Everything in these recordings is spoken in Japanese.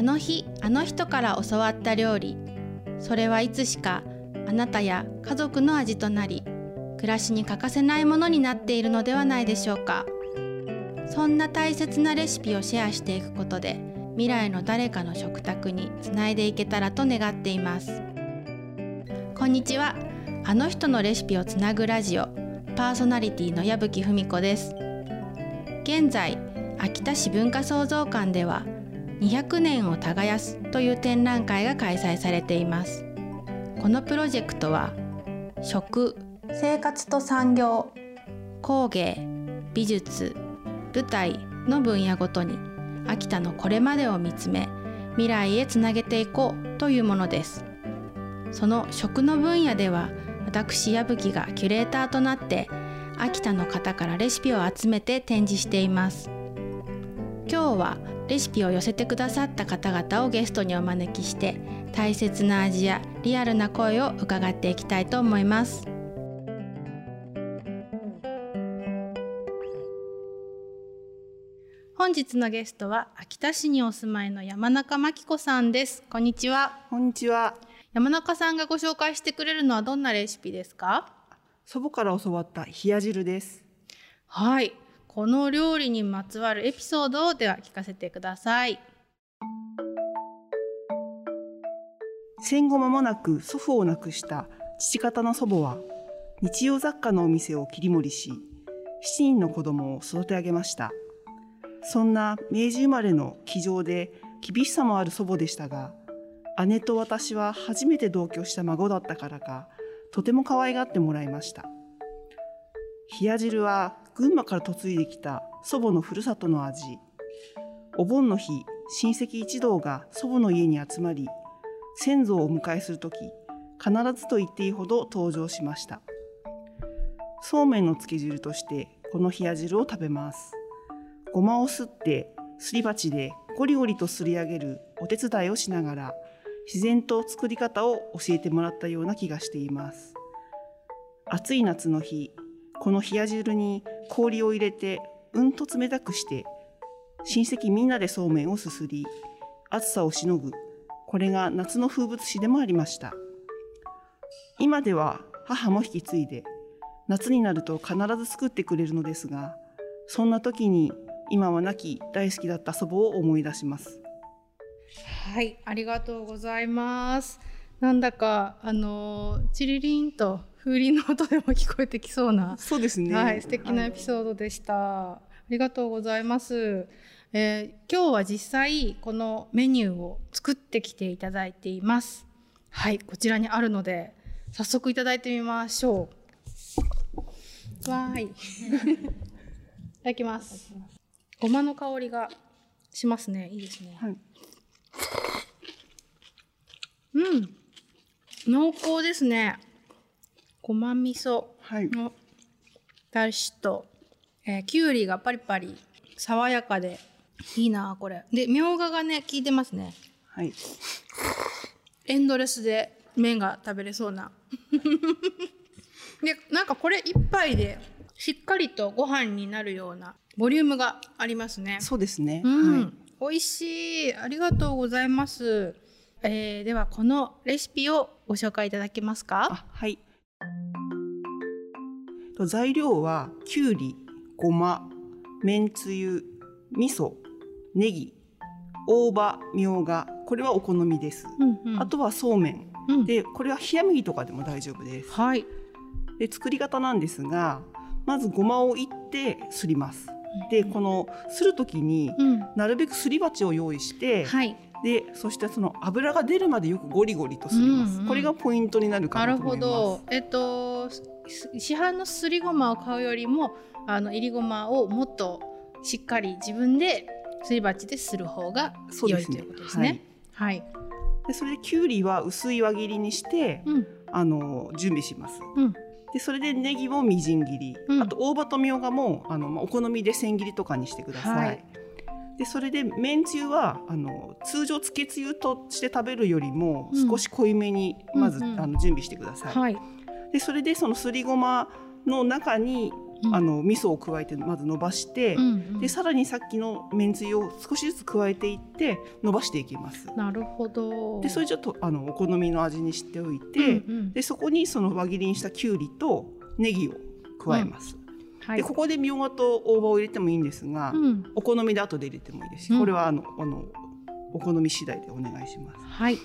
あの日あの人から教わった料理。それはいつしかあなたや家族の味となり暮らしに欠かせないものになっているのではないでしょうか。そんな大切なレシピをシェアしていくことで未来の誰かの食卓につないでいけたらと願っています。こんにちは。あの人のレシピをつなぐラジオパーソナリティの矢吹文子です。現在秋田市文化創造館では200年を耕すという展覧会が開催されています。このプロジェクトは食生活と産業工芸美術舞台の分野ごとに秋田のこれまでを見つめ未来へつなげていこうというものです。その食の分野では私矢吹がキュレーターとなって秋田の方からレシピを集めて展示しています。今日はレシピを寄せてくださった方々をゲストにお招きして大切な味やリアルな声を伺っていきたいと思います。本日のゲストは秋田市にお住まいの山中真紀子さんです。こんにちは。こんにちは。山中さんがご紹介してくれるのはどんなレシピですか？祖母から教わった冷や汁です。はいこの料理にまつわるエピソードをでは聞かせてください戦後間もなく祖父を亡くした父方の祖母は日用雑貨のお店を切り盛りし、7人の子供を育て上げました。そんな明治生まれの気丈で厳しさもある祖母でしたが、姉と私は初めて同居した孫だったからか、とても可愛がってもらいました。冷汁は群馬から嫁いできた祖母のふるさとの味。お盆の日、親戚一同が祖母の家に集まり、先祖をお迎えするとき、必ずと言っていいほど登場しました。そうめんのつけ汁として、この冷や汁を食べます。ごまをすって、すり鉢でゴリゴリとすり上げるお手伝いをしながら、自然と作り方を教えてもらったような気がしています。暑い夏の日、この冷や汁に氷を入れてうんと冷たくして、親戚みんなでそうめんをすすり、暑さをしのぐ、これが夏の風物詩でもありました。今では母も引き継いで、夏になると必ず作ってくれるのですが、そんな時に今は亡き大好きだった祖母を思い出します。はいありがとうございますなんだかあのチリリンと風鈴の音でも聞こえてきそうなそうですね。はい、素敵なエピーソードでした。ありがとうございます。えー今日は実際このメニューを作ってきていただいています。はい、こちらにあるので早速いただいてみましょう。わーい。いただきます。ごまの香りがしますね。いいですね。はい。うん。濃厚ですね。ごま味噌。はい。のだしと、えー、きゅうりがパリパリ爽やかでいいなこれでみょうががね効いてますねはい。エンドレスで麺が食べれそうなでなんかこれ一杯でしっかりとご飯になるようなボリュームがありますねそうですね。うん、はい。美味しいありがとうございます、えーではこのレシピをご紹介いただけますか？あ、はい。と材料はきゅうり、ごま、めんつゆ、味噌、ネギ、大葉、みょうが、これはお好みです。うんうんあとはそうめん。うんで、これは冷麦とかでも大丈夫です。はいで、作り方なんですが、まずごまをいってすります。で、このするときに、うんなるべくすり鉢を用意して、はいで、そしてその油が出るまでよくゴリゴリとすります。うんうんこれがポイントになるかなるほなと思います。ど。えっとす市販のすりごまを買うよりもあのいりごまをもっとしっかり自分ですり鉢でする方がそうですね良いということですね。はい。でそれできゅうりは薄い輪切りにして、うんあの準備します。うんでそれでネギもみじん切り、うんあと大葉とみょうがもあの、まあ、お好みで千切りとかにしてください。はいでそれでめんつゆはあの通常つけつゆとして食べるよりもうん少し濃いめにまず、あの準備してください。はい。でそれでそのすりごまの中にうんあの味噌を加えてまず伸ばして、うんうんでさらにさっきのめんつゆを少しずつ加えていって伸ばしていきます。なるほど。でそれちょっとあのお好みの味にしておいて、うんうんでそこにその輪切りにしたきゅうりとネギを加えます。はい、でここでみょうがと大葉を入れてもいいんですが、うん、お好みで後で入れてもいいですし、うんこれはあのあのお好み次第でお願いします。はい。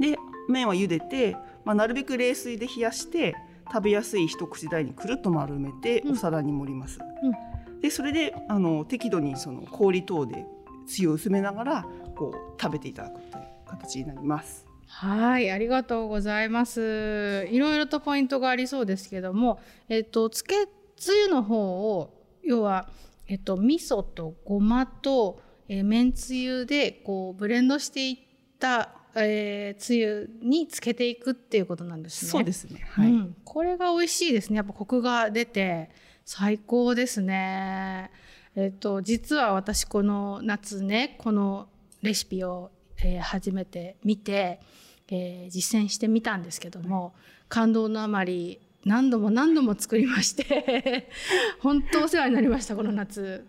で麺は茹でて、まあ、なるべく冷水で冷やして食べやすい一口大にくるっと丸めてうんお皿に盛ります。でそれであの適度にその氷等でつゆを薄めながらこう食べていただくという形になります。はい、ありがとうございます。いろいろとポイントがありそうですけども、えっとつけつゆの方を要はえっと味噌とごまと、えー、めんつゆでこうブレンドしていった、えー、つゆにつけていくっていうことなんですね。そうですね。はい。うん、これが美味しいですねやっぱコクが出て最高ですねえっと実は私この夏ねこのレシピを、えー初めて見て、えー実践してみたんですけども、感動のあまり何度も何度も作りまして 本当お世話になりましたこの夏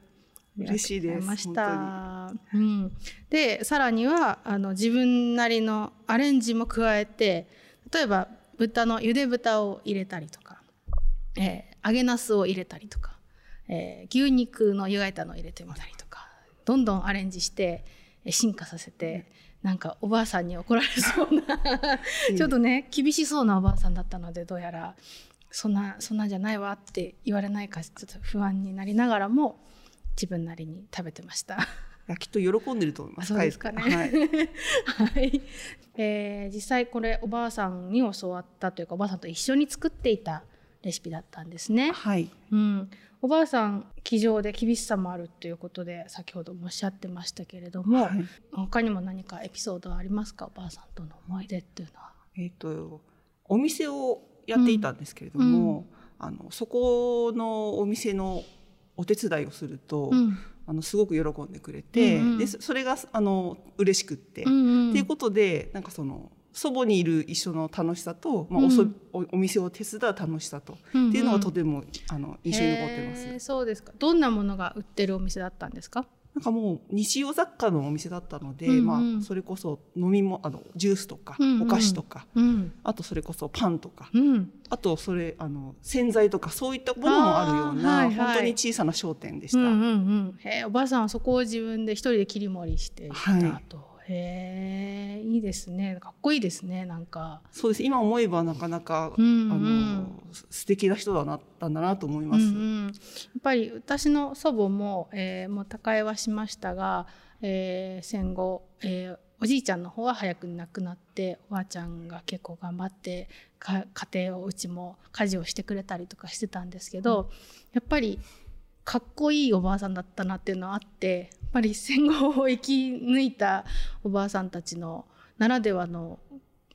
嬉しいですました。うん、でさらにはあの自分なりのアレンジも加えて例えば豚のゆで豚を入れたりとか、えー揚げなすを入れたりとか、えー牛肉の湯がいたのを入れてみたりとかどんどんアレンジしてえー進化させて、なんかおばあさんに怒られそうなちょっとね厳しそうなおばあさんだったのでどうやらそんなそんなんじゃないわって言われないかちょっと不安になりながらも自分なりに食べてました。きっと喜んでると思います。あそうですかね はい。はい、えー実際これおばあさんに教わったというかおばあさんと一緒に作っていたレシピだったんですね。はい。うん、おばあさん気丈で厳しさもあるということで先ほどもおっしゃってましたけれども、はい他にも何かエピソードはありますか？おばあさんとの思い出っていうのは。えっ、とお店をやっていたんですけれども、あのそこのお店のお手伝いをすると、うん。あのすごく喜んでくれて、うんうん。でそそれがあの嬉しくって、うんうん。っていうことでなんかその祖母にいる一緒の楽しさと、まあおそうんおお店を手伝う楽しさと、うんうん。っていうのがとてもあの印象に残ってます。そうですか。どんなものが売ってるお店だったんですか？なんかもう日用雑貨のお店だったので、うんうん。まあそれこそ飲みもあのジュースとか、うんうん。お菓子とか、うん。あとそれこそパンとか、うん。あとそれあの洗剤とかそういったものもあるような、はいはい。本当に小さな商店でした。うんうんうん、へえおばあさんはそこを自分で一人で切り盛りしていたと、へえいいですね。かっこいいですねなんか、そうです。今思えばなかなか、うんうん。あの素敵な人だなったんだなと思います。うんうん、やっぱり私の祖母も、えーもう他界はしましたが、えー戦後、えーおじいちゃんの方は早くに亡くなっておばあちゃんが結構頑張ってか家庭をうちも家事をしてくれたりとかしてたんですけど、やっぱりかっこいいおばあさんだったなっていうのはあってやっぱり戦後を生き抜いたおばあさんたちのならではの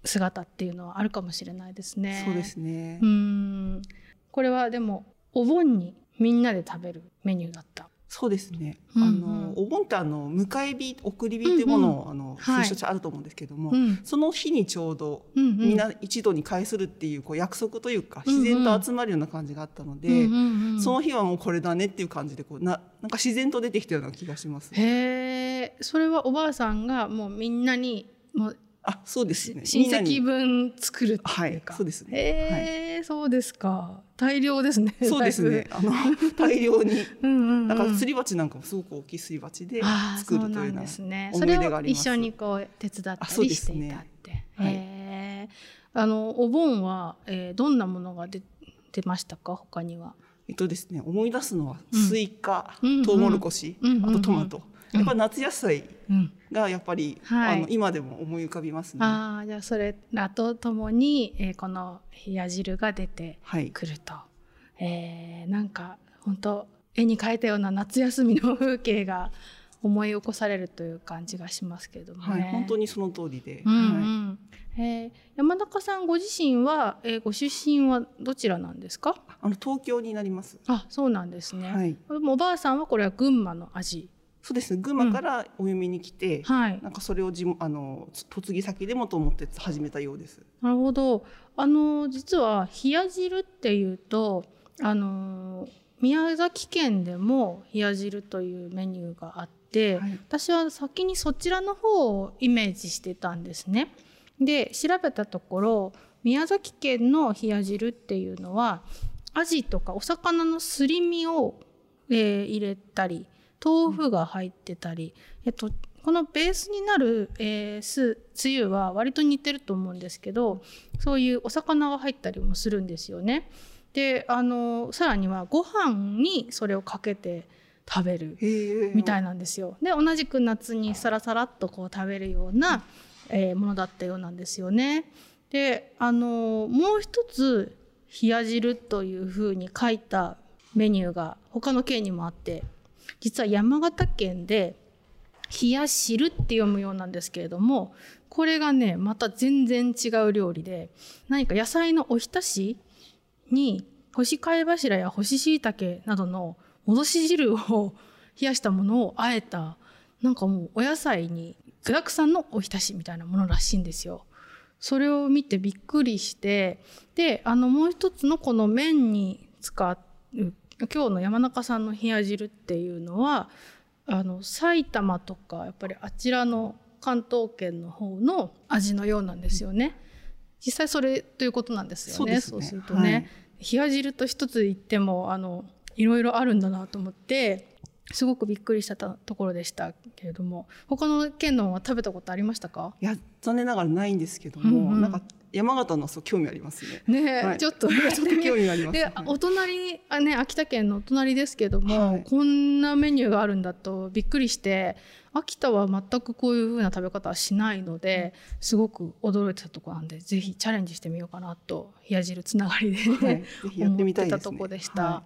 姿っていうのはあるかもしれないですね。そうですね。うんこれはでもお盆にみんなで食べるメニューだった。そうですね。うんうん。あのお盆ってあの迎え火送り火というものを、あのはい。風習とあると思うんですけども、うん。その日にちょうどうんうん。みんな一度に会するっていうこう約束というかうんうん。自然と集まるような感じがあったので、うんうんうんその日はもうこれだねっていう感じでこうななんか自然と出てきたような気がします。へえそれはおばあさんがもうみんなにもうあそうですね。親戚分作るっていうか。はいそうですね。へえ、そうですか大量ですね。そうですね。だあの大量に。うんうんうん。だからすり鉢なんかもすごく大きいすり鉢で作るというようんなですね。思い出それをがあります。一緒にこう手伝ったりしていたって。はいへえ。あのお盆は、えー、どんなものが出出ましたか？他には。えっとですね思い出すのはうんスイカ、うんトウモロコシ、うんうんうんあとトマト。やっぱり夏野菜うん。がやっぱり、はいあの今でも思い浮かびますね。ああじゃあそれらとともに、えー、この冷や汁が出てはい。くると、えー、なんか本当絵に描いたような夏休みの風景が思い起こされるという感じがしますけどもね。はい、本当にその通りで。うんうはいんえー山中さんご自身は、えーご出身はどちらなんですか？あの東京になります。あそうなんですね、はい。おばあさんはこれは群馬の味そうですね。群馬からお嫁に来て、はいなんかそれを地元あの嫁ぎ先でもと思って始めたようです。なるほどあの実は冷や汁っていうとあの宮崎県でも冷や汁というメニューがあって、はい私は先にそちらの方をイメージしてたんですね。で調べたところ宮崎県の冷や汁っていうのはアジとかお魚のすり身を、えー入れたり豆腐が入ってたり、えっと、このベースになる、えーすつゆは割と似てると思うんですけどそういうお魚が入ったりもするんですよね。であのさらにはご飯にそれをかけて食べるみたいなんですよ。で同じく夏にサラサラっとこう食べるような、えーものだったようなんですよね。であのもう一つ冷や汁というふうに書いたメニューが他の県にもあって実は山形県で冷や汁って読むようなんですけれどもこれがねまた全然違う料理で何か野菜のおひたしに干し貝柱や干し椎茸などの戻し汁を 冷やしたものをあえたなんかもうお野菜に具沢山のおひたしみたいなものらしいんですよ。それを見てびっくりしてであのもう一つのこの麺に使う今日の山中さんの冷や汁っていうのはあの埼玉とかやっぱりあちらの関東圏の方の味のようなんですよね。実際それということなんですよね。そうでするとね、冷や汁と一つ言ってもあのいろいろあるんだなと思ってすごくびっくりしたところでしたけれども他の県のは食べたことありましたか？いや残念ながらないんですけども、うんうん。なんか山形のそう興味ありますね。ねえ、はい。ちょっとちょっと興味あります。ではい。お隣あね秋田県のお隣ですけども、はい。こんなメニューがあるんだとびっくりして秋田は全くこういう風な食べ方はしないのですごく驚いてたところなんでぜひチャレンジしてみようかなと冷や汁つながりで、はい。やってみたいですね。思ってたとこでした。は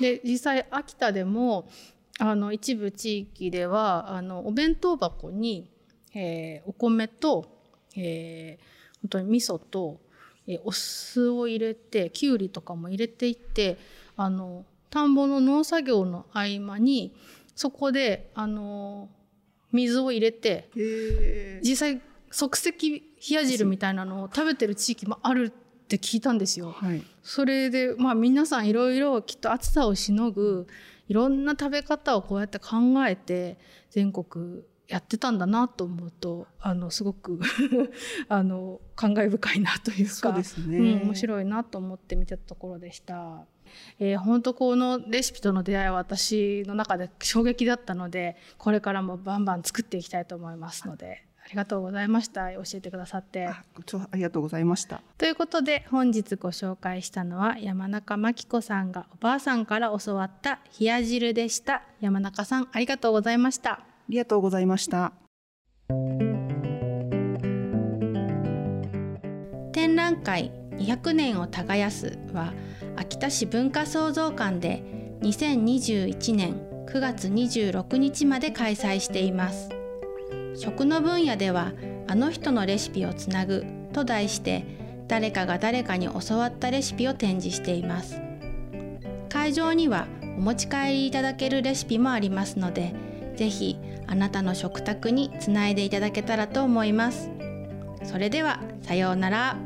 で実際秋田でもあの一部地域ではあのお弁当箱に、えーお米と、えー本当に味噌と、えーお酢を入れてきゅうりとかも入れていってあの田んぼの農作業の合間にそこであの水を入れて実際即席冷や汁みたいなのを食べてる地域もあるって聞いたんですよ。はい。それでまあ皆さんいろいろきっと暑さをしのぐいろんな食べ方をこうやって考えて全国やってたんだなと思うとあのすごく あの感慨深いなというかそうですね。うん、面白いなと思って見てたところでした。えー、本当このレシピとの出会いは私の中で衝撃だったのでこれからもバンバン作っていきたいと思いますのでありがとうございました教えてくださって。あありがとうございました。ということで本日ご紹介したのは山中真紀子さんがおばあさんから教わった冷や汁でした山中さんありがとうございましたありがとうございました。展覧会200年を耕すは秋田市文化創造館で2021年9月26日まで開催しています食の分野ではあの人のレシピをつなぐと題して誰かが誰かに教わったレシピを展示しています。会場にはお持ち帰りいただけるレシピもありますので是非あなたの食卓につないでいただけたらと思います。それではさようなら。